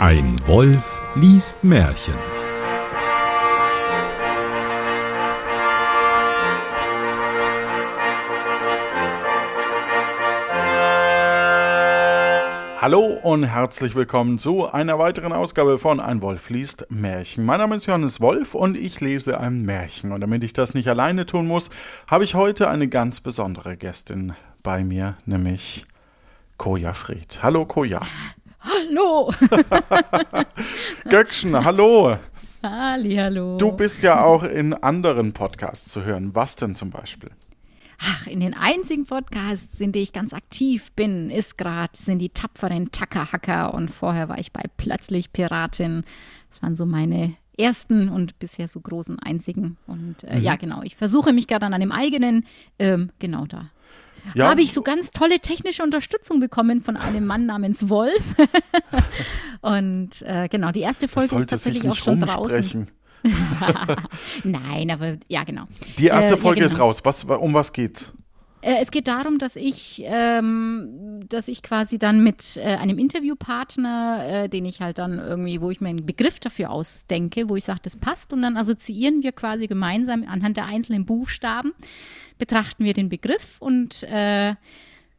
Ein Wolf liest Märchen. Hallo und herzlich willkommen zu einer weiteren Ausgabe von Ein Wolf liest Märchen. Mein Name ist Johannes Wolf und ich lese ein Märchen. Und damit ich das nicht alleine tun muss, habe ich heute eine ganz besondere Gästin bei mir, nämlich Koja Fried. Hallo Koja. Hallo. Göckchen, hallo. Halli, hallo. Du bist ja auch in anderen Podcasts zu hören. Was denn zum Beispiel? Ach, in den einzigen Podcasts, in denen ich ganz aktiv bin, ist gerade, sind die tapferen Tackerhacker und vorher war ich bei Plötzlich Piratin. Das waren so meine ersten und bisher so großen einzigen. Und äh, mhm. ja, genau, ich versuche mich gerade an einem eigenen, ähm, genau da. Ja. Habe ich so ganz tolle technische Unterstützung bekommen von einem Mann namens Wolf. und äh, genau, die erste Folge ist tatsächlich auch schon draußen. Nein, aber ja, genau. Die erste äh, Folge ja, genau. ist raus. Was, um was geht's? Äh, es geht darum, dass ich, ähm, dass ich quasi dann mit äh, einem Interviewpartner, äh, den ich halt dann irgendwie, wo ich mir einen Begriff dafür ausdenke, wo ich sage, das passt, und dann assoziieren wir quasi gemeinsam anhand der einzelnen Buchstaben, betrachten wir den Begriff und äh,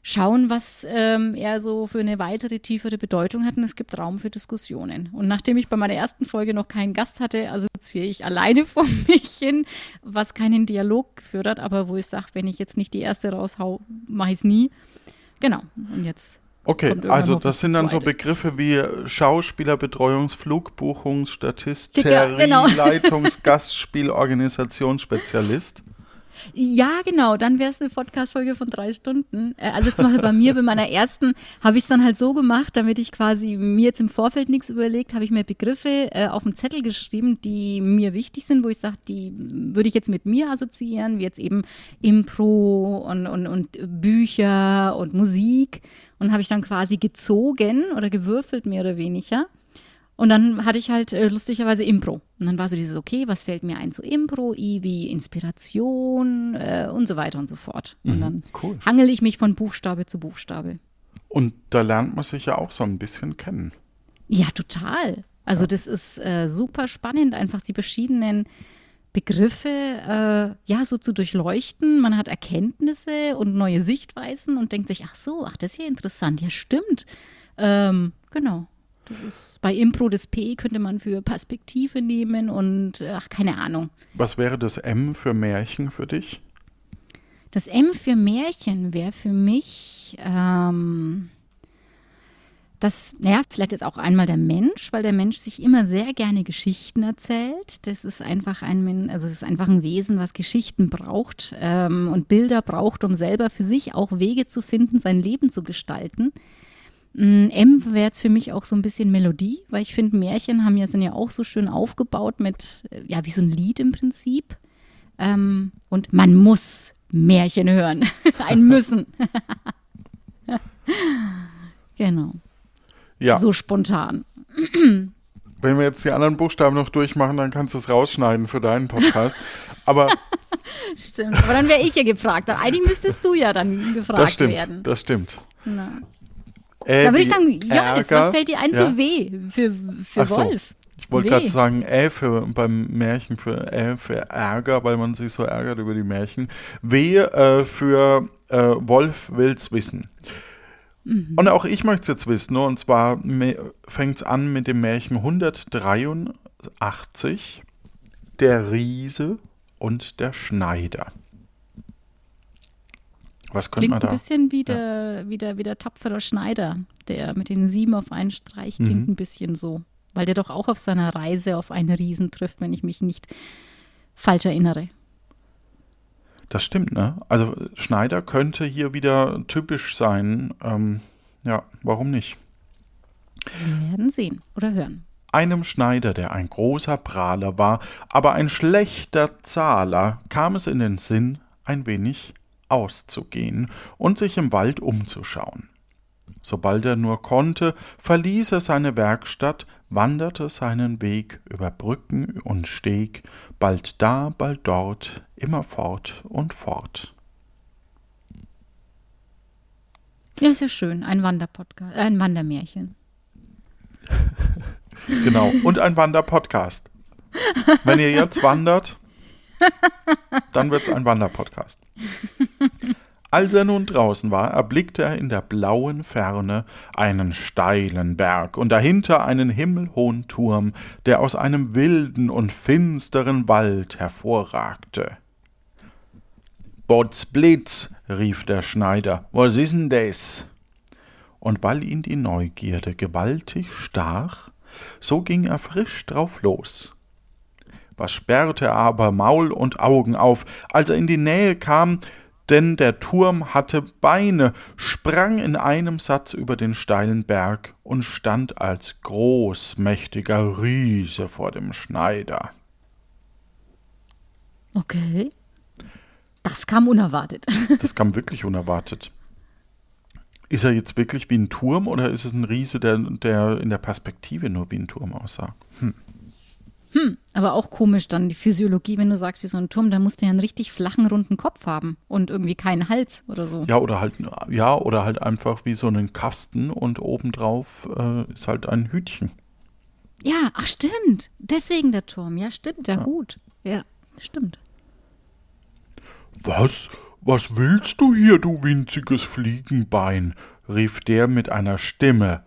schauen, was ähm, er so für eine weitere, tiefere Bedeutung hat. Und es gibt Raum für Diskussionen. Und nachdem ich bei meiner ersten Folge noch keinen Gast hatte, assoziiere ich alleine vor mich hin, was keinen Dialog geführt hat, aber wo ich sage, wenn ich jetzt nicht die erste raushau, mache ich es nie. Genau. Und jetzt. Okay, also das sind dann so Begriffe wie Schauspielerbetreuungs-, Flugbuchungs-, Statisterie, genau. Leitungs-, Gastspiel-, Organisationsspezialist. Ja, genau, dann wäre es eine Podcast-Folge von drei Stunden. Äh, also zum Beispiel bei mir, bei meiner ersten, habe ich es dann halt so gemacht, damit ich quasi mir jetzt im Vorfeld nichts überlegt, habe ich mir Begriffe äh, auf den Zettel geschrieben, die mir wichtig sind, wo ich sage, die würde ich jetzt mit mir assoziieren, wie jetzt eben Impro und, und, und Bücher und Musik. Und habe ich dann quasi gezogen oder gewürfelt, mehr oder weniger. Und dann hatte ich halt äh, lustigerweise Impro. Und dann war so dieses, okay, was fällt mir ein zu Impro, I wie Inspiration äh, und so weiter und so fort. Und mhm, dann cool. hangel ich mich von Buchstabe zu Buchstabe. Und da lernt man sich ja auch so ein bisschen kennen. Ja, total. Also ja. das ist äh, super spannend, einfach die verschiedenen Begriffe äh, ja so zu durchleuchten. Man hat Erkenntnisse und neue Sichtweisen und denkt sich, ach so, ach das ist ja interessant, ja stimmt. Ähm, genau. Das ist bei Impro das P könnte man für Perspektive nehmen und ach, keine Ahnung. Was wäre das M für Märchen für dich? Das M für Märchen wäre für mich ähm, das, naja, vielleicht jetzt auch einmal der Mensch, weil der Mensch sich immer sehr gerne Geschichten erzählt. Das ist einfach ein, also das ist einfach ein Wesen, was Geschichten braucht ähm, und Bilder braucht, um selber für sich auch Wege zu finden, sein Leben zu gestalten. Mm, M wäre jetzt für mich auch so ein bisschen Melodie, weil ich finde, Märchen haben ja, sind ja auch so schön aufgebaut mit, ja, wie so ein Lied im Prinzip. Ähm, und man muss Märchen hören. ein Müssen. genau. Ja. So spontan. Wenn wir jetzt die anderen Buchstaben noch durchmachen, dann kannst du es rausschneiden für deinen Podcast. Aber. stimmt. Aber dann wäre ich ja gefragt. Eigentlich müsstest du ja dann gefragt das stimmt, werden. Das stimmt. Na. Äh, da würde ich sagen, Johannes, Ärger. was fällt dir ein ja. zu W für, für so. Wolf? Ich wollte gerade sagen, Ä für beim Märchen für Ä für Ärger, weil man sich so ärgert über die Märchen. W äh, für äh, Wolf will's wissen. Mhm. Und auch ich möchte es jetzt wissen, und zwar fängt es an mit dem Märchen 183, der Riese und der Schneider. Was könnte klingt man da? ein bisschen wie der, ja. wie, der, wie der tapfere Schneider, der mit den sieben auf einen Streich klingt mhm. ein bisschen so. Weil der doch auch auf seiner Reise auf einen Riesen trifft, wenn ich mich nicht falsch erinnere. Das stimmt, ne? Also Schneider könnte hier wieder typisch sein. Ähm, ja, warum nicht? Wir werden sehen oder hören. Einem Schneider, der ein großer Prahler war, aber ein schlechter Zahler, kam es in den Sinn, ein wenig auszugehen und sich im Wald umzuschauen. Sobald er nur konnte, verließ er seine Werkstatt, wanderte seinen Weg über Brücken und Steg, bald da, bald dort, immer fort und fort. Ja, ist ja schön. Ein Wanderpodcast, äh, ein Wandermärchen. Genau. Und ein Wanderpodcast. Wenn ihr jetzt wandert, dann wird es ein Wanderpodcast. Als er nun draußen war, erblickte er in der blauen Ferne einen steilen Berg und dahinter einen himmelhohen Turm, der aus einem wilden und finsteren Wald hervorragte. Botzblitz, rief der Schneider, was ist denn das? Und weil ihn die Neugierde gewaltig stach, so ging er frisch drauf los. Was sperrte er aber Maul und Augen auf, als er in die Nähe kam, denn der Turm hatte Beine, sprang in einem Satz über den steilen Berg und stand als großmächtiger Riese vor dem Schneider. Okay. Das kam unerwartet. Das kam wirklich unerwartet. Ist er jetzt wirklich wie ein Turm oder ist es ein Riese, der, der in der Perspektive nur wie ein Turm aussah? Hm. Hm, aber auch komisch dann die Physiologie, wenn du sagst, wie so ein Turm, da musst du ja einen richtig flachen, runden Kopf haben und irgendwie keinen Hals oder so. Ja, oder halt, ja, oder halt einfach wie so einen Kasten und obendrauf äh, ist halt ein Hütchen. Ja, ach stimmt. Deswegen der Turm. Ja, stimmt, der ja. Hut. Ja, stimmt. Was? Was willst du hier, du winziges Fliegenbein? rief der mit einer Stimme,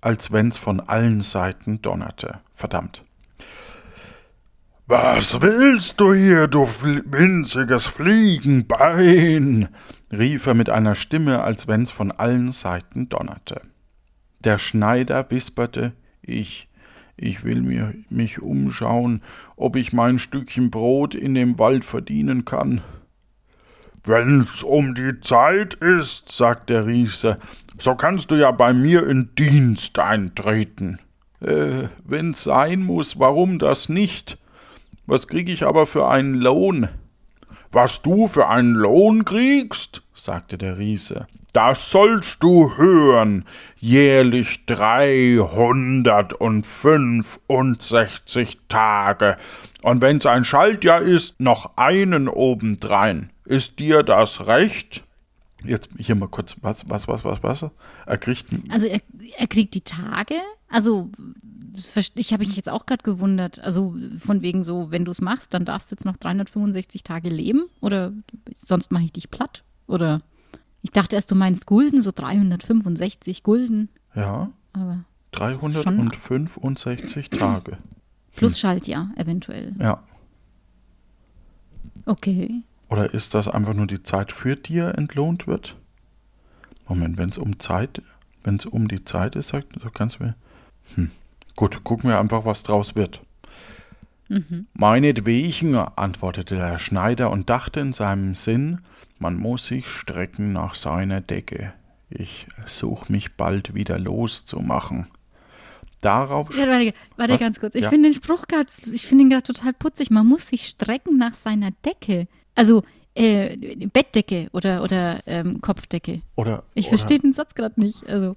als wenn's von allen Seiten donnerte. Verdammt. Was willst du hier, du winziges Fliegenbein? rief er mit einer Stimme, als wenn's von allen Seiten donnerte. Der Schneider wisperte, ich, ich will mir mich umschauen, ob ich mein Stückchen Brot in dem Wald verdienen kann. Wenn's um die Zeit ist, sagte der Riese, so kannst du ja bei mir in Dienst eintreten. Äh, wenn's sein muss, warum das nicht? Was krieg ich aber für einen Lohn? Was du für einen Lohn kriegst, sagte der Riese, das sollst du hören, jährlich dreihundertundfünfundsechzig Tage, und wenn's ein Schaltjahr ist, noch einen obendrein. Ist dir das recht? Jetzt hier mal kurz, was, was, was, was, was? Er kriegt. Also er, er kriegt die Tage, also ich habe mich jetzt auch gerade gewundert. Also von wegen so, wenn du es machst, dann darfst du jetzt noch 365 Tage leben oder sonst mache ich dich platt. Oder ich dachte erst, du meinst Gulden, so 365 Gulden. Ja. Aber 365 Tage. Plus hm. Schaltjahr eventuell. Ja. Okay. Oder ist das einfach nur die Zeit, für die er entlohnt wird? Moment, wenn es um Zeit, wenn es um die Zeit ist, sagt, so kannst du mir. Hm. Gut, gucken wir einfach, was draus wird. Mhm. Meinetwegen, antwortete der Schneider und dachte in seinem Sinn, man muss sich strecken nach seiner Decke. Ich such mich bald wieder loszumachen. Darauf. Ja, warte, warte ganz kurz. Ich ja. finde den Spruch gerade, ich finde ihn gerade total putzig. Man muss sich strecken nach seiner Decke. Also äh, Bettdecke oder, oder ähm, Kopfdecke. Oder. Ich verstehe den Satz gerade nicht. Also.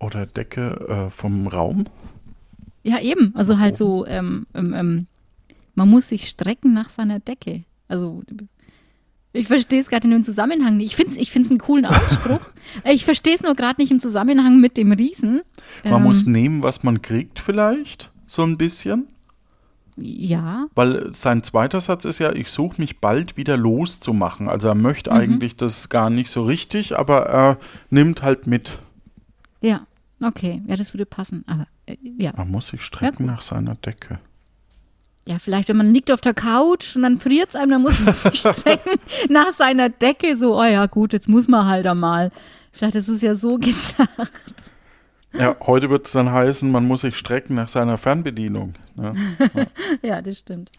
Oder Decke äh, vom Raum. Ja, eben. Also halt so, ähm, ähm, ähm, man muss sich strecken nach seiner Decke. Also ich verstehe es gerade in dem Zusammenhang nicht. Ich finde es ich find's einen coolen Ausspruch. ich verstehe es nur gerade nicht im Zusammenhang mit dem Riesen. Man ähm, muss nehmen, was man kriegt vielleicht, so ein bisschen. Ja. Weil sein zweiter Satz ist ja, ich suche mich bald wieder loszumachen. Also er möchte mhm. eigentlich das gar nicht so richtig, aber er nimmt halt mit. Ja, okay. Ja, das würde passen. Aber äh, ja. Man muss sich strecken ja, nach seiner Decke. Ja, vielleicht, wenn man liegt auf der Couch und dann friert es einem, dann muss man sich strecken nach seiner Decke. So, oh ja, gut, jetzt muss man halt einmal. Vielleicht ist es ja so gedacht. Ja, heute wird es dann heißen, man muss sich strecken nach seiner Fernbedienung. Ja, ja. ja, das stimmt.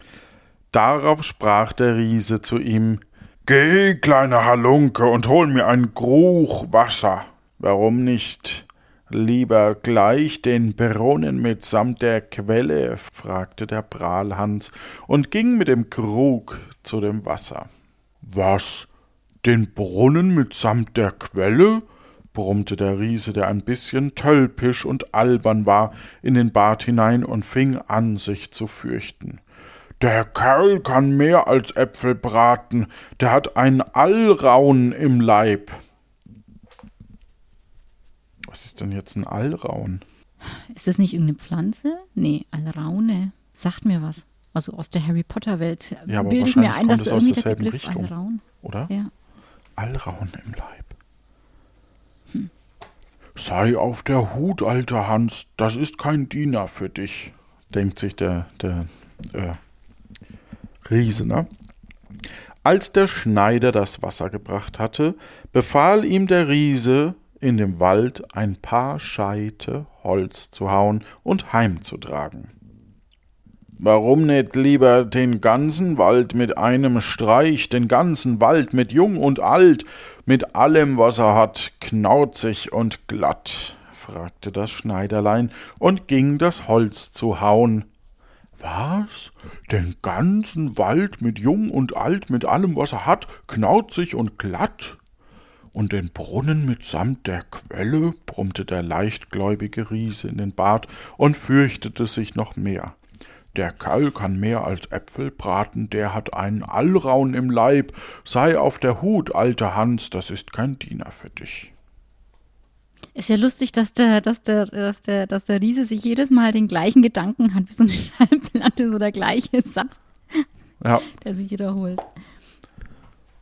Darauf sprach der Riese zu ihm: Geh, kleiner Halunke, und hol mir ein Gruch Wasser. Warum nicht? Lieber gleich den Brunnen mitsamt der Quelle? fragte der Prahlhans und ging mit dem Krug zu dem Wasser. Was? Den Brunnen mitsamt der Quelle? brummte der Riese, der ein bisschen tölpisch und albern war, in den Bart hinein und fing an, sich zu fürchten. Der Kerl kann mehr als Äpfel braten, der hat ein Allraun im Leib. Was ist denn jetzt ein Allraun? Ist das nicht irgendeine Pflanze? Nee, Alraune. Sagt mir was. Also aus der Harry Potter Welt. Ja, aber Bilde ich mir wahrscheinlich ein, dass kommt es da aus derselben Begriff Richtung. Alraun. Oder? Ja. Allraun im Leib. Sei auf der Hut, alter Hans, das ist kein Diener für dich, denkt sich der, der äh, Riese, ne? Als der Schneider das Wasser gebracht hatte, befahl ihm der Riese, in dem Wald ein paar Scheite Holz zu hauen und heimzutragen. Warum nicht lieber den ganzen Wald mit einem Streich, den ganzen Wald mit Jung und Alt, mit allem, was er hat, knauzig und glatt? fragte das Schneiderlein und ging das Holz zu hauen. Was? Den ganzen Wald mit Jung und Alt, mit allem, was er hat, knauzig und glatt? Und den Brunnen mitsamt der Quelle? brummte der leichtgläubige Riese in den Bart und fürchtete sich noch mehr. Der Kerl kann mehr als Äpfel braten, der hat einen Allraun im Leib. Sei auf der Hut, alter Hans, das ist kein Diener für dich. Ist ja lustig, dass der, dass der, dass der, dass der Riese sich jedes Mal den gleichen Gedanken hat, wie so eine Schallplatte, so der gleiche Satz, Ja, der sich wiederholt.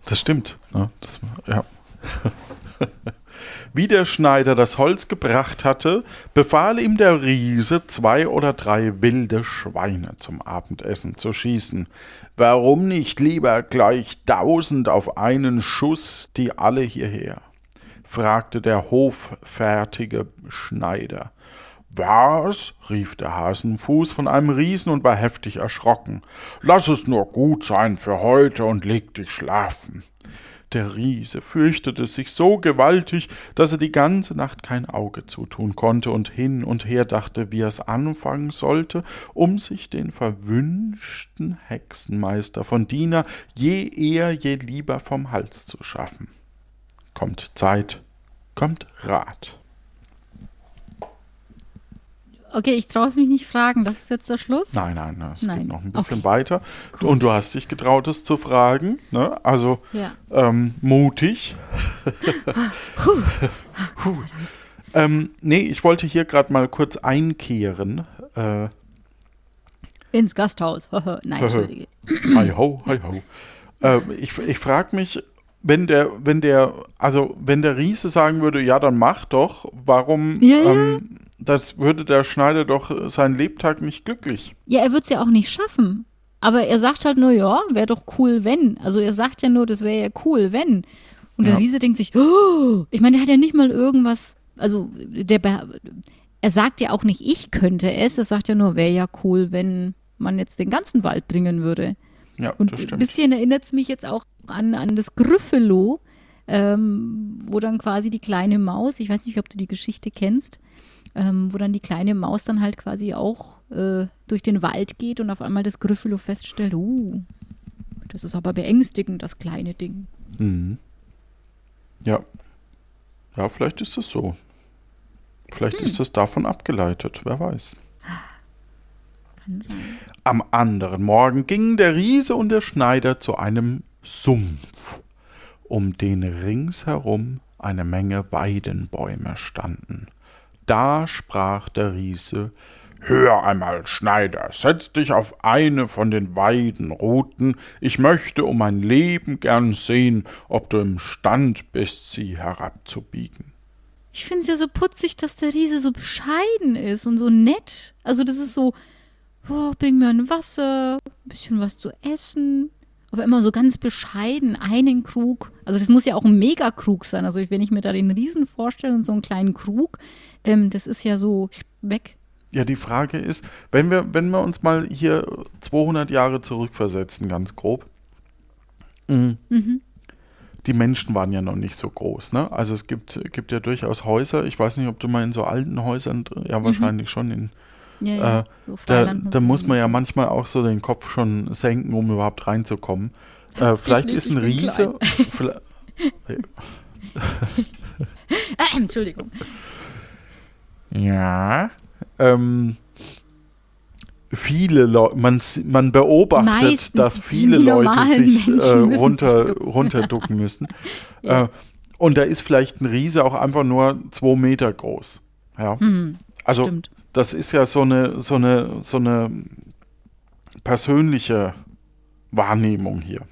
das stimmt. Ne? Das, ja. Wie der Schneider das Holz gebracht hatte, befahl ihm der Riese, zwei oder drei wilde Schweine zum Abendessen zu schießen. Warum nicht lieber gleich tausend auf einen Schuss, die alle hierher? fragte der hoffärtige Schneider. Was? rief der Hasenfuß von einem Riesen und war heftig erschrocken. Lass es nur gut sein für heute und leg dich schlafen. Der Riese fürchtete sich so gewaltig, dass er die ganze Nacht kein Auge zutun konnte und hin und her dachte, wie er es anfangen sollte, um sich den verwünschten Hexenmeister von Diener je eher, je lieber vom Hals zu schaffen. Kommt Zeit, kommt Rat. Okay, ich traue es mich nicht fragen. Das ist jetzt der Schluss? Nein, nein, nein es Nein. geht noch ein bisschen Okay. weiter. Und du hast dich getraut, es zu fragen. Ne? Also Ja. ähm, mutig. Puh. ähm, nee, ich wollte hier gerade mal kurz einkehren. Äh, Ins Gasthaus. Nein, Entschuldige. hi ho, hi ho. Äh, ich ich frage mich, wenn der, wenn der, also wenn der Riese sagen würde, ja, dann mach doch, warum Ja, ja. Ähm, das würde der Schneider doch seinen Lebtag nicht glücklich. Ja, er wird es ja auch nicht schaffen. Aber er sagt halt nur, ja, wäre doch cool, wenn. Also er sagt ja nur, das wäre ja cool, wenn. Und Ja. der Riese denkt sich, oh, ich meine, der hat ja nicht mal irgendwas, also der, er sagt ja auch nicht, ich könnte es, er sagt ja nur, wäre ja cool, wenn man jetzt den ganzen Wald bringen würde. Ja, Und das ein stimmt. bisschen erinnert es mich jetzt auch an, an das Gryffalo, ähm, wo dann quasi die kleine Maus, ich weiß nicht, ob du die Geschichte kennst, ähm, wo dann die kleine Maus dann halt quasi auch äh, durch den Wald geht und auf einmal das Gryffalo feststellt, uh, das ist aber beängstigend, das kleine Ding. Mhm. Ja. Ja, vielleicht ist es so. Vielleicht ist es davon abgeleitet, wer weiß. Sein. Am anderen Morgen gingen der Riese und der Schneider zu einem Sumpf, um den ringsherum eine Menge Weidenbäume standen. Da sprach der Riese Hör einmal, Schneider, setz dich auf eine von den Weidenruten, ich möchte um mein Leben gern sehen, ob du imstand bist, sie herabzubiegen. Ich finde es ja so putzig, dass der Riese so bescheiden ist und so nett. Also das ist so, oh, bring mir ein Wasser, ein bisschen was zu essen. Aber immer so ganz bescheiden, einen Krug. Also das muss ja auch ein Megakrug sein. Also wenn ich mir da den Riesen vorstelle und so einen kleinen Krug, ähm, das ist ja so weg. Ja, die Frage ist, wenn wir, wenn wir uns mal hier 200 Jahre zurückversetzen, ganz grob, mh, die Menschen waren ja noch nicht so groß, ne? Also es gibt, gibt ja durchaus Häuser, ich weiß nicht, ob du mal in so alten Häusern, ja wahrscheinlich schon, in, Ja, äh, so da, da muss man ja manchmal auch so den Kopf schon senken, um überhaupt reinzukommen. Äh, vielleicht ist ein Riese, Ah, Entschuldigung. ja, ähm, viele Leute, man, man beobachtet, meisten, dass viele Leute sich äh, runter, sich runterducken müssen. Ja. äh, und da ist vielleicht ein Riese auch einfach nur zwei Meter groß. Ja. Mhm. Also Stimmt. Das ist ja so eine, so eine, so eine persönliche Wahrnehmung hier.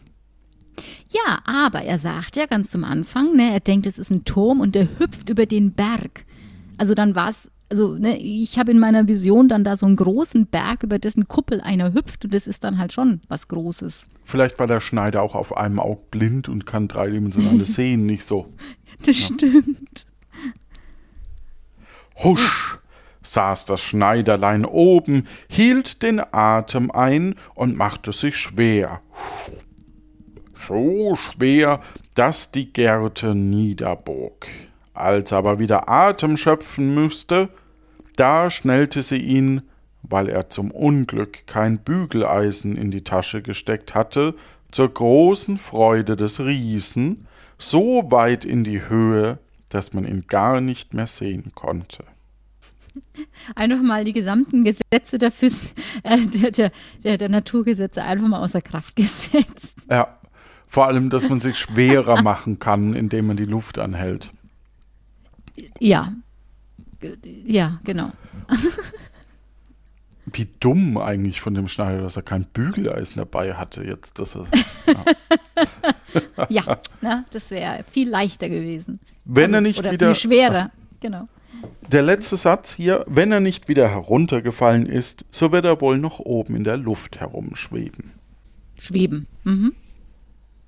Ja, aber er sagt ja ganz zum Anfang, ne, er denkt, es ist ein Turm und der hüpft über den Berg. Also dann war es, also ne, ich habe in meiner Vision dann da so einen großen Berg, über dessen Kuppel einer hüpft und das ist dann halt schon was Großes. Vielleicht war der Schneider auch auf einem Auge blind und kann dreidimensionale Sehen nicht so. Das stimmt. Husch saß das Schneiderlein oben, hielt den Atem ein und machte sich schwer. So schwer, dass die Gerte niederbog. Als er aber wieder Atem schöpfen müsste, da schnellte sie ihn, weil er zum Unglück kein Bügeleisen in die Tasche gesteckt hatte, zur großen Freude des Riesen, so weit in die Höhe, dass man ihn gar nicht mehr sehen konnte. Einfach mal die gesamten Gesetze der, Phys äh, der, der, der, Naturgesetze einfach mal außer Kraft gesetzt. Ja, vor allem, dass man sich schwerer machen kann, indem man die Luft anhält. Ja. Ja, genau. Wie dumm eigentlich von dem Schneider, dass er kein Bügeleisen dabei hatte jetzt. Dass er, Ja, na, das wäre viel leichter gewesen. wenn er Also, nicht oder wieder. Viel schwerer. Also, genau. Der letzte Satz hier, wenn er nicht wieder heruntergefallen ist, so wird er wohl noch oben in der Luft herumschweben. Schweben. Mhm.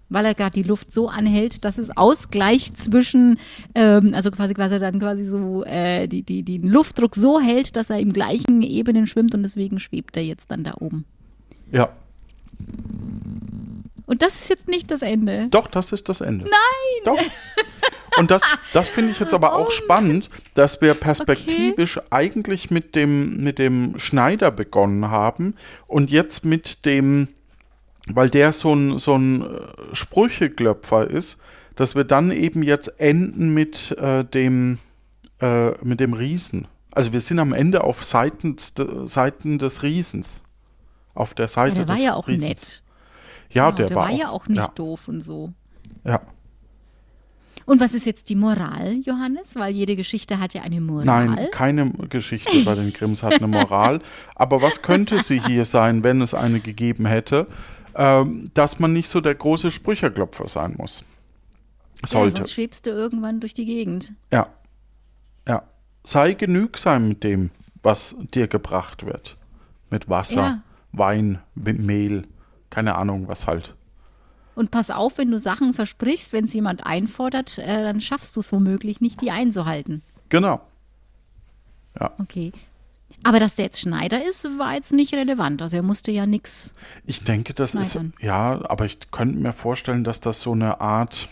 Weil er gerade die Luft so anhält, dass es Ausgleich zwischen, ähm, also quasi quasi dann quasi so äh, die, die, den Luftdruck so hält, dass er im gleichen Ebenen schwimmt und deswegen schwebt er jetzt dann da oben. Ja, Und das ist jetzt nicht das Ende. doch, das ist das Ende. Nein! Doch. Und das, das finde ich jetzt aber Oh auch spannend, dass wir perspektivisch eigentlich mit dem, mit dem Schneider begonnen haben und jetzt mit dem, weil der so ein, so ein äh, Sprücheklöpfer ist, dass wir dann eben jetzt enden mit äh, dem, äh, mit dem Riesen. Also wir sind am Ende auf Seiten, Seiten des Riesens. Auf der Ja, Seite der war des ja auch Riesens. nett. Ja, Genau, der, war, ja auch nicht ja, doof und so. ja. Und was ist jetzt die Moral, Johannes? Weil jede Geschichte hat ja eine Moral. Nein, keine Geschichte bei den Grimms hat eine Moral. Aber was könnte sie hier sein, wenn es eine gegeben hätte? Ähm, dass man nicht so der große Sprücherklopfer sein muss. Ja, Sollte. sonst schwebst du irgendwann durch die Gegend. Ja. Ja. Sei genügsam mit dem, was dir gebracht wird. Mit Wasser, Ja. Wein, mit Mehl, keine Ahnung, was halt. Und pass auf, wenn du Sachen versprichst, wenn es jemand einfordert, äh, dann schaffst du es womöglich nicht, die einzuhalten. Genau. Okay. Aber dass der jetzt Schneider ist, war jetzt nicht relevant. Also er musste ja nichts. Ich denke, das ist, Schneidern. ja, aber ich könnte mir vorstellen, dass das so eine Art,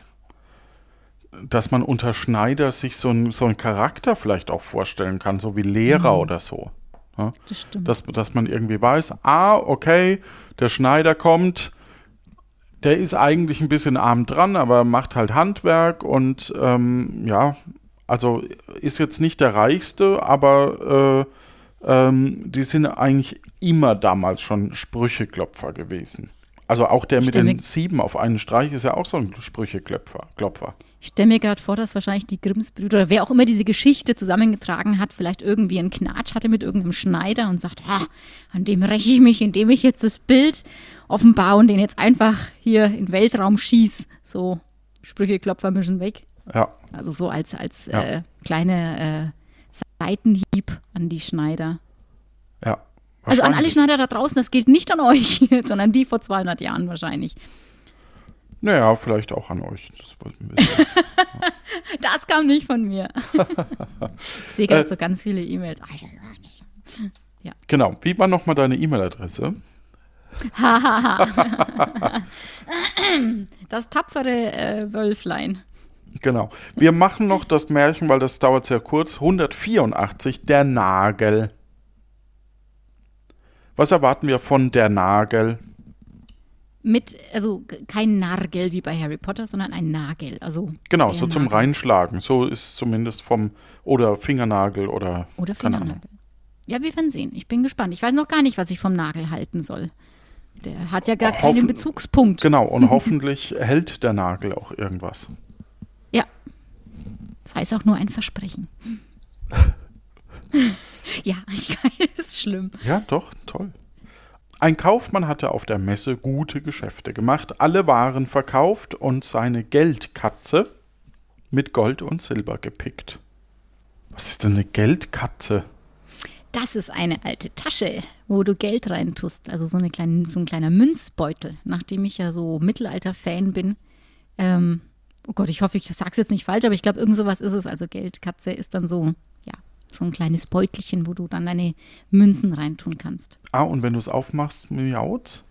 dass man unter Schneider sich so, ein, so einen Charakter vielleicht auch vorstellen kann, so wie Lehrer oder so. Ja? Das stimmt. Dass, dass man irgendwie weiß, ah, okay, der Schneider kommt, der ist eigentlich ein bisschen arm dran, aber macht halt Handwerk und ähm, ja, also ist jetzt nicht der Reichste, aber äh, ähm, die sind eigentlich immer damals schon Sprücheklopfer gewesen. Also auch der mit den sieben auf einen Streich ist ja auch so ein Sprücheklopfer. Klopfer. Ich stelle mir gerade vor, dass wahrscheinlich die Grimmsbrüder oder wer auch immer diese Geschichte zusammengetragen hat, vielleicht irgendwie einen Knatsch hatte mit irgendeinem Schneider und sagt, ah, an dem räche ich mich, indem ich jetzt das Bild offenbar und den jetzt einfach hier in den Weltraum schieß. So, Sprücheklopfer müssen weg. Ja, Also so als, als Ja. äh, kleine äh, Seitenhieb an die Schneider. ja. Also an alle. Schneider da draußen, das gilt nicht an euch, sondern die vor 200 Jahren wahrscheinlich. Naja, vielleicht auch an euch. Das Das kam nicht von mir. ich sehe gerade Äh, so ganz viele E-Mails. genau. Wie war nochmal deine E-Mail-Adresse? Das tapfere äh, Wölflein. Genau. Wir machen noch das Märchen, weil das dauert sehr kurz. 184, der Nagel. Was erwarten wir von der Nagel? Mit, also kein Nargel wie bei Harry Potter, sondern ein Nagel. Also Genau, so zum Nagel. Reinschlagen. So ist zumindest vom, oder Fingernagel oder, Oder. Fingernagel. Ja, wir werden sehen. Ich bin gespannt. Ich weiß noch gar nicht, was ich vom Nagel halten soll. Der hat ja gar keinen Hoffen- Bezugspunkt. Genau, und hoffentlich hält der Nagel auch irgendwas. Ja. Das heißt auch nur ein Versprechen. Ja, ich ist schlimm. Ja, doch, toll. Ein Kaufmann hatte auf der Messe gute Geschäfte gemacht, alle Waren verkauft und seine Geldkatze mit Gold und Silber gepickt. Was ist denn eine Geldkatze? Das ist eine alte Tasche, wo du Geld reintust. Also so, eine kleine, so ein kleiner Münzbeutel. Nachdem ich ja so Mittelalter-Fan bin. Ähm, oh Gott, ich hoffe, ich sage es jetzt nicht falsch, aber ich glaube, irgend sowas ist es. Also Geldkatze ist dann so, so ein kleines Beutelchen, wo du dann deine Münzen reintun kannst. Ah, und wenn du es aufmachst, miaut?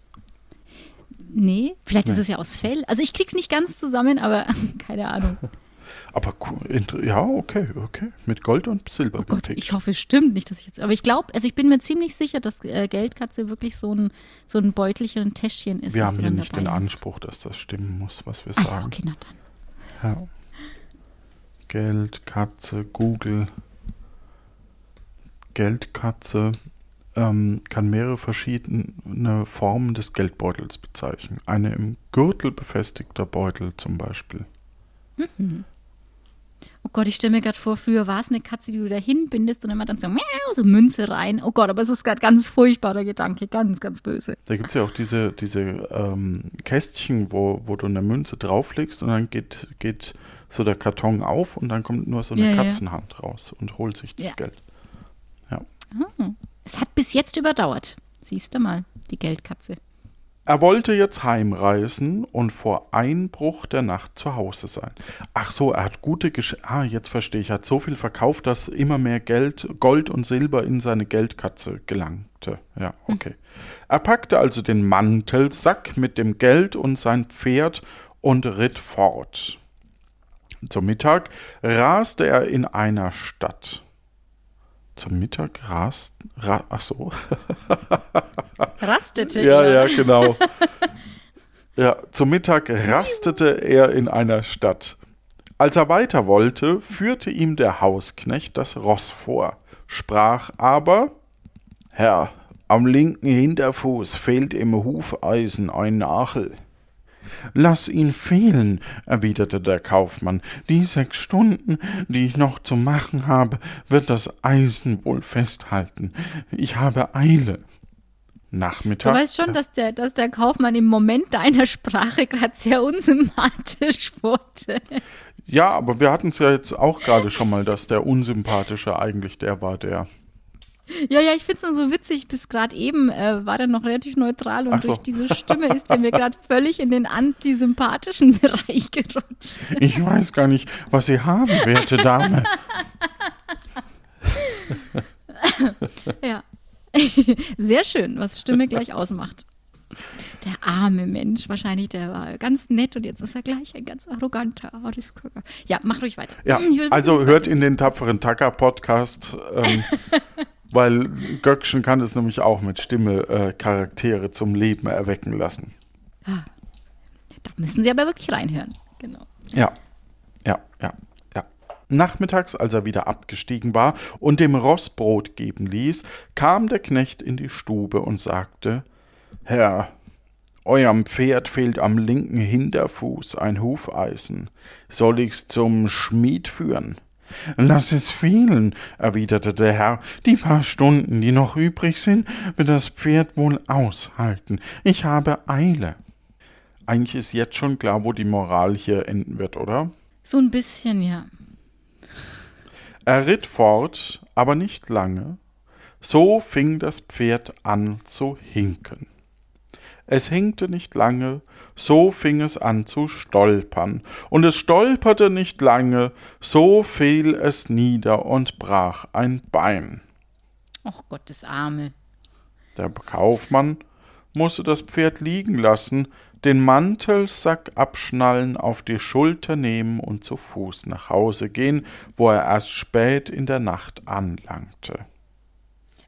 Nee, vielleicht nee. ist es ja aus Fell. Also ich krieg's nicht ganz zusammen, aber keine Ahnung. Aber ja, okay, okay. Mit Gold und Silber oh Gott, Ich hoffe, es stimmt nicht, dass ich jetzt. Aber ich glaube, also ich bin mir ziemlich sicher, dass äh, Geldkatze wirklich so ein, so ein Beutelchen, ein Täschchen ist. Wir haben hier nicht den. Anspruch, dass das stimmen muss, was wir sagen. Okay, na dann. Ja. Geldkatze, Google. Geldkatze ähm, kann mehrere verschiedene Formen des Geldbeutels bezeichnen. Eine im Gürtel befestigter Beutel zum Beispiel. Mhm. Oh Gott, ich stelle mir gerade vor, früher war es eine Katze, die du da hinbindest und immer dann so, miau, so Münze rein. Oh Gott, aber es ist gerade ganz furchtbarer Gedanke, ganz, ganz böse. Da gibt es ja auch diese, diese ähm, Kästchen, wo, wo du eine Münze drauflegst und dann geht, geht so der Karton auf und dann kommt nur so eine ja, Katzenhand ja. raus und holt sich das ja. Geld. Ja. Oh. Es hat bis jetzt überdauert. Siehst du mal, die Geldkatze. Er wollte jetzt heimreisen und vor Einbruch der Nacht zu Hause sein. Ach so, er hat gute Gesch Ah, jetzt verstehe ich. Er hat so viel verkauft, dass immer mehr Geld, Gold und Silber in seine Geldkatze gelangte. Ja, hm. okay. Hm. Er packte also den Mantelsack mit dem Geld und sein Pferd und ritt fort. Zum Mittag raste er in einer Stadt. Zum Mittag rast. Ra, ach so. Rastete Ja, er. ja, genau. Ja, zum Mittag rastete er in einer Stadt. Als er weiter wollte, führte ihm der Hausknecht das Ross vor, sprach aber Herr, am linken Hinterfuß fehlt im Hufeisen ein Nagel. Lass ihn fehlen, erwiderte der Kaufmann. Die sechs Stunden, die ich noch zu machen habe, wird das Eisen wohl festhalten. Ich habe Eile. Nachmittag. Du weißt schon, dass der, dass der Kaufmann im Moment deiner Sprache gerade sehr unsympathisch wurde. Ja, aber wir hatten es ja jetzt auch gerade schon mal, dass der Unsympathische eigentlich der war, der ja, ja, ich finde es nur so witzig. Bis gerade eben äh, war der noch relativ neutral und so. durch diese Stimme ist der mir gerade völlig in den antisympathischen Bereich gerutscht. Ich weiß gar nicht, was Sie haben, werte Dame. ja. Sehr schön, was Stimme gleich ausmacht. Der arme Mensch, wahrscheinlich, der war ganz nett und jetzt ist er gleich ein ganz arroganter Ja, mach ruhig weiter. Ja, also hört in den tapferen Tacker-Podcast. Ähm, weil Göckchen kann es nämlich auch mit Stimme äh, Charaktere zum Leben erwecken lassen. Ah, da müssen Sie aber wirklich reinhören. Genau. Ja, ja, ja, ja. Nachmittags, als er wieder abgestiegen war und dem Ross Brot geben ließ, kam der Knecht in die Stube und sagte: Herr, Eurem Pferd fehlt am linken Hinterfuß ein Hufeisen. Soll ich's zum Schmied führen? Lass es fehlen, erwiderte der Herr, die paar Stunden, die noch übrig sind, wird das Pferd wohl aushalten. Ich habe Eile. Eigentlich ist jetzt schon klar, wo die Moral hier enden wird, oder? So ein bisschen, ja. Er ritt fort, aber nicht lange. So fing das Pferd an zu hinken. Es hinkte nicht lange, so fing es an zu stolpern, und es stolperte nicht lange, so fiel es nieder und brach ein Bein. Ach Gott, das Arme. Der Kaufmann musste das Pferd liegen lassen, den Mantelsack abschnallen, auf die Schulter nehmen und zu Fuß nach Hause gehen, wo er erst spät in der Nacht anlangte.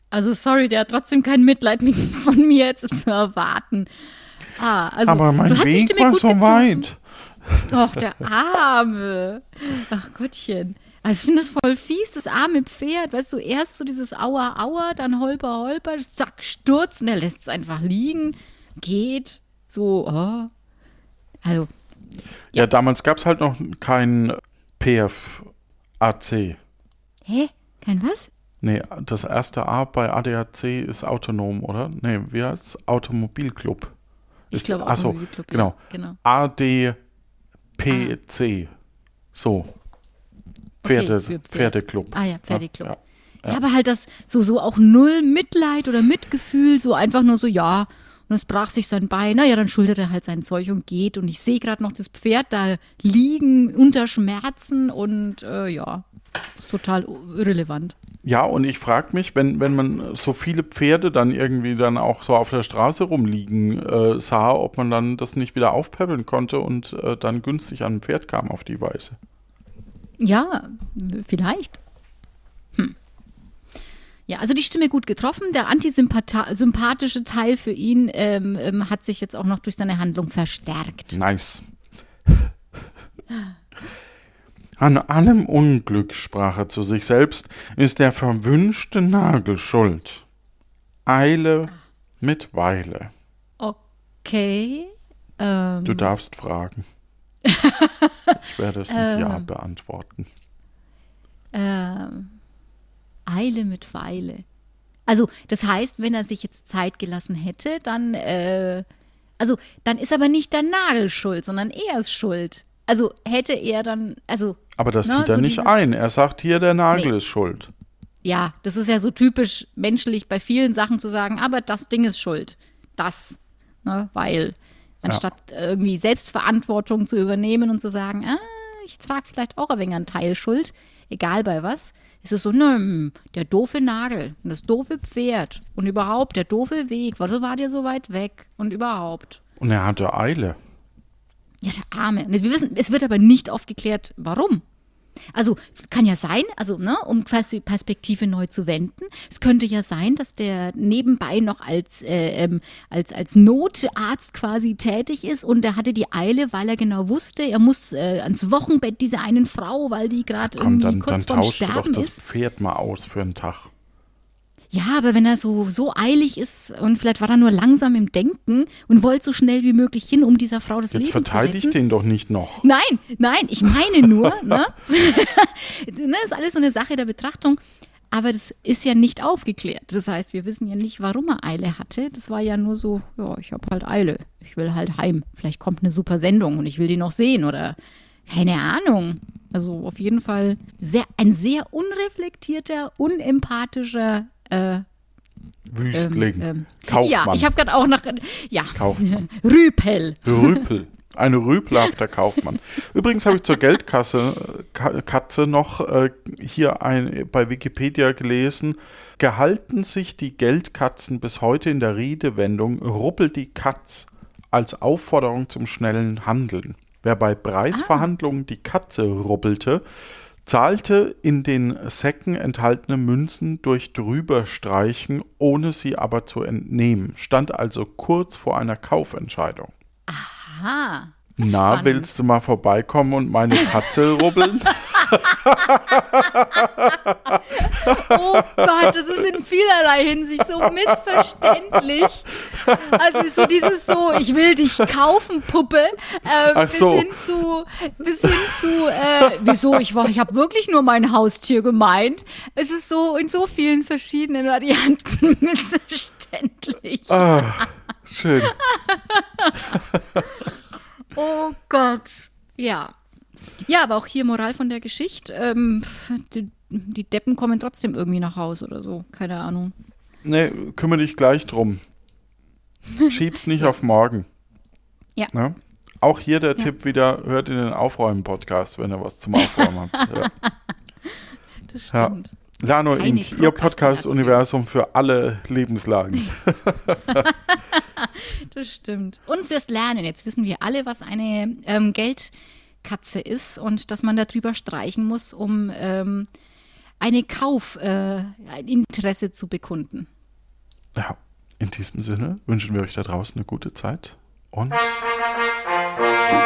Also sorry, der hat trotzdem kein Mitleid von mir jetzt zu erwarten. Ah, also, Aber mein Weg war so weit. Doch, der Arme. Ach Gottchen. Also ich finde es voll fies, das arme Pferd. Weißt du, erst so dieses Aua, Aua, dann Holper, Holper, zack, stürzen. Er lässt es einfach liegen, geht, so, oh. Also. Ja, ja damals gab es halt noch kein PF AC. Hä? Kein was? Nee, das erste A bei ADAC ist autonom, oder? Nee, wie heißt Automobilclub. Ich Ist- glaube ach so, Automobilclub, ja, genau. genau. ADPC. So. Pferde, für Pferd. Pferdeclub. Ah ja, Pferdeclub. Ja, Ja, aber halt das so, so auch null Mitleid oder Mitgefühl, so einfach nur so, ja, und es brach sich sein Bein, naja, dann schultert er halt sein Zeug und geht. Und ich sehe gerade noch das Pferd da liegen unter Schmerzen und äh, ja, ist total irrelevant. Ja, und ich frage mich, wenn, wenn man so viele Pferde dann irgendwie dann auch so auf der Straße rumliegen äh, sah, ob man dann das nicht wieder aufpäppeln konnte und äh, dann günstig an ein Pferd kam auf die Weise. Ja, vielleicht. Hm. Ja, also die Stimme gut getroffen. Der antisympathische Teil für ihn ähm, ähm, hat sich jetzt auch noch durch seine Handlung verstärkt. Nice. An allem Unglück, sprach er zu sich selbst, ist der verwünschte Nagel schuld. Eile mit Weile. Okay. Ähm, Du darfst fragen. Ich werde es mit Ja Ähm. beantworten. ähm, Eile mit Weile. Also, das heißt, wenn er sich jetzt Zeit gelassen hätte, dann, äh, also, dann ist aber nicht der Nagel schuld, sondern er ist schuld. Also hätte er dann, also Aber das Na, sieht er so nicht ein. Er sagt hier, der Nagel Nee. ist schuld. Ja, das ist ja so typisch menschlich bei vielen Sachen zu sagen, aber das Ding ist schuld. Das. Ne, weil, anstatt irgendwie Selbstverantwortung zu übernehmen und zu sagen, ah, ich trage vielleicht auch ein wenig einen Teil Schuld, egal bei was, ist es so, ne, der doofe Nagel und das doofe Pferd und überhaupt der doofe Weg, wieso war der so weit weg und überhaupt. Und er hatte Eile. Ja, der Arme. Wir wissen, es wird aber nicht aufgeklärt, warum. Also kann ja sein, also ne, um quasi Perspektive neu zu wenden. Es könnte ja sein, dass der nebenbei noch als äh, ähm, als als Notarzt quasi tätig ist und er hatte die Eile, weil er genau wusste, er muss äh, ans Wochenbett dieser einen Frau, weil die gerade irgendwie dann, kurz dann vorm tauschst du doch Sterben das. Pferd mal aus für einen Tag. Ja, aber wenn er so so eilig ist und vielleicht war er nur langsam im Denken und wollte so schnell wie möglich hin, um dieser Frau das Jetzt Leben zu retten. verteidigt den doch nicht noch. Nein, nein, ich meine nur, ne? ne, ist alles so eine Sache der Betrachtung. Aber das ist ja nicht aufgeklärt. Das heißt, wir wissen ja nicht, warum er Eile hatte. Das war ja nur so, ja, ich habe halt Eile. Ich will halt heim. Vielleicht kommt eine super Sendung und ich will die noch sehen oder keine Ahnung. Also auf jeden Fall sehr, ein sehr unreflektierter, unempathischer äh, Wüstling. ähm, Kaufmann. Ja, ich habe gerade auch nach ja Kaufmann. Rüpel. Rüpel. Ein rüpelhafter Kaufmann. Übrigens habe ich zur Geldkasse Ka- Katze noch äh, hier ein, bei Wikipedia gelesen. Gehalten sich die Geldkatzen bis heute in der Redewendung ruppelt die Katz als Aufforderung zum schnellen Handeln. Wer bei Preisverhandlungen die Katze ruppelte, zahlte in den Säcken enthaltene Münzen durch Drüberstreichen, ohne sie aber zu entnehmen, stand also kurz vor einer Kaufentscheidung. Aha. Na, Spannend. willst du mal vorbeikommen und meine Katze rubbeln? Oh Gott, das ist in vielerlei Hinsicht so missverständlich. Also so dieses so, ich will dich kaufen, Puppe, Ach bis so. hin zu, bis hin zu, äh, wieso, ich war, ich habe wirklich nur mein Haustier gemeint. Es ist so in so vielen verschiedenen Varianten missverständlich. ah, schön. Oh Gott. Ja. Ja, aber auch hier Moral von der Geschichte. Ähm, die, die Deppen kommen trotzdem irgendwie nach Haus oder so. Keine Ahnung. Nee, kümmere dich gleich drum. Schieb's nicht auf morgen. Ja. Ne? Auch hier der Ja. Tipp wieder, hört in den Aufräumen-Podcast, wenn ihr was zum Aufräumen habt. Ja. Das Ja. stimmt. Lano Keine Inc., Ihr Podcast-Universum für alle Lebenslagen. Das stimmt. Und fürs Lernen. Jetzt wissen wir alle, was eine ähm, Geldkatze ist und dass man darüber streichen muss, um ähm, eine Kauf, äh, ein Interesse zu bekunden. Ja, in diesem Sinne wünschen wir euch da draußen eine gute Zeit und tschüss.